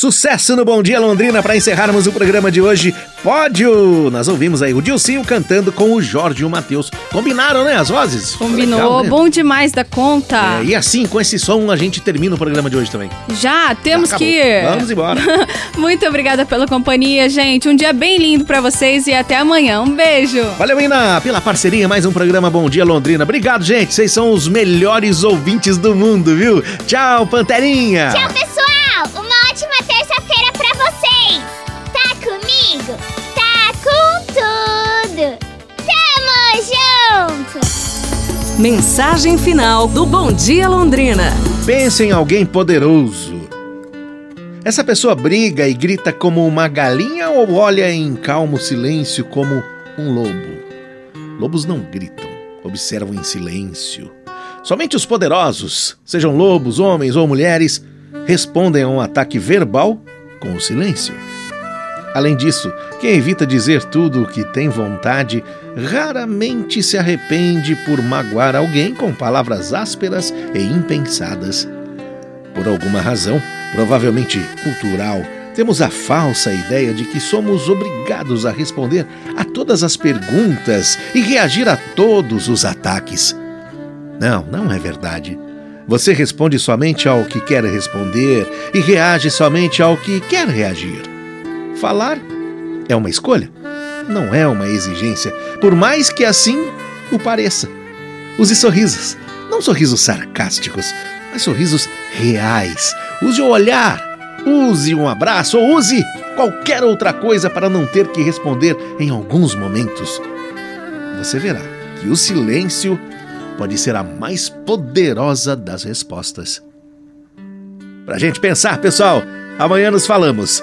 Sucesso no Bom Dia Londrina para encerrarmos o programa de hoje. Pódio! Nós ouvimos aí o Dilcinho cantando com o Jorge e o Matheus. Combinaram, né, as vozes? Combinou, Legal, né? bom demais da conta. É, e assim, com esse som, a gente termina o programa de hoje também. Já, temos que ir. Vamos embora. Muito obrigada pela companhia, gente. Um dia bem lindo para vocês e até amanhã. Um beijo. Valeu, Ina, pela parceria. Mais um programa Bom Dia Londrina. Obrigado, gente. Vocês são os melhores ouvintes do mundo, viu? Tchau, Panterinha. Tchau, Mensagem final do Bom Dia Londrina. Pense em alguém poderoso. Essa pessoa briga e grita como uma galinha ou olha em calmo silêncio como um lobo? Lobos não gritam, observam em silêncio. Somente os poderosos, sejam lobos, homens ou mulheres, respondem a um ataque verbal com o silêncio. Além disso, quem evita dizer tudo o que tem vontade raramente se arrepende por magoar alguém com palavras ásperas e impensadas. Por alguma razão, provavelmente cultural, temos a falsa ideia de que somos obrigados a responder a todas as perguntas e reagir a todos os ataques. Não, não é verdade. Você responde somente ao que quer responder e reage somente ao que quer reagir. Falar é uma escolha, não é uma exigência, por mais que assim o pareça. Use sorrisos, não sorrisos sarcásticos, mas sorrisos reais. Use o olhar, use um abraço ou use qualquer outra coisa para não ter que responder em alguns momentos. Você verá que o silêncio pode ser a mais poderosa das respostas. Pra gente pensar, pessoal, amanhã nos falamos.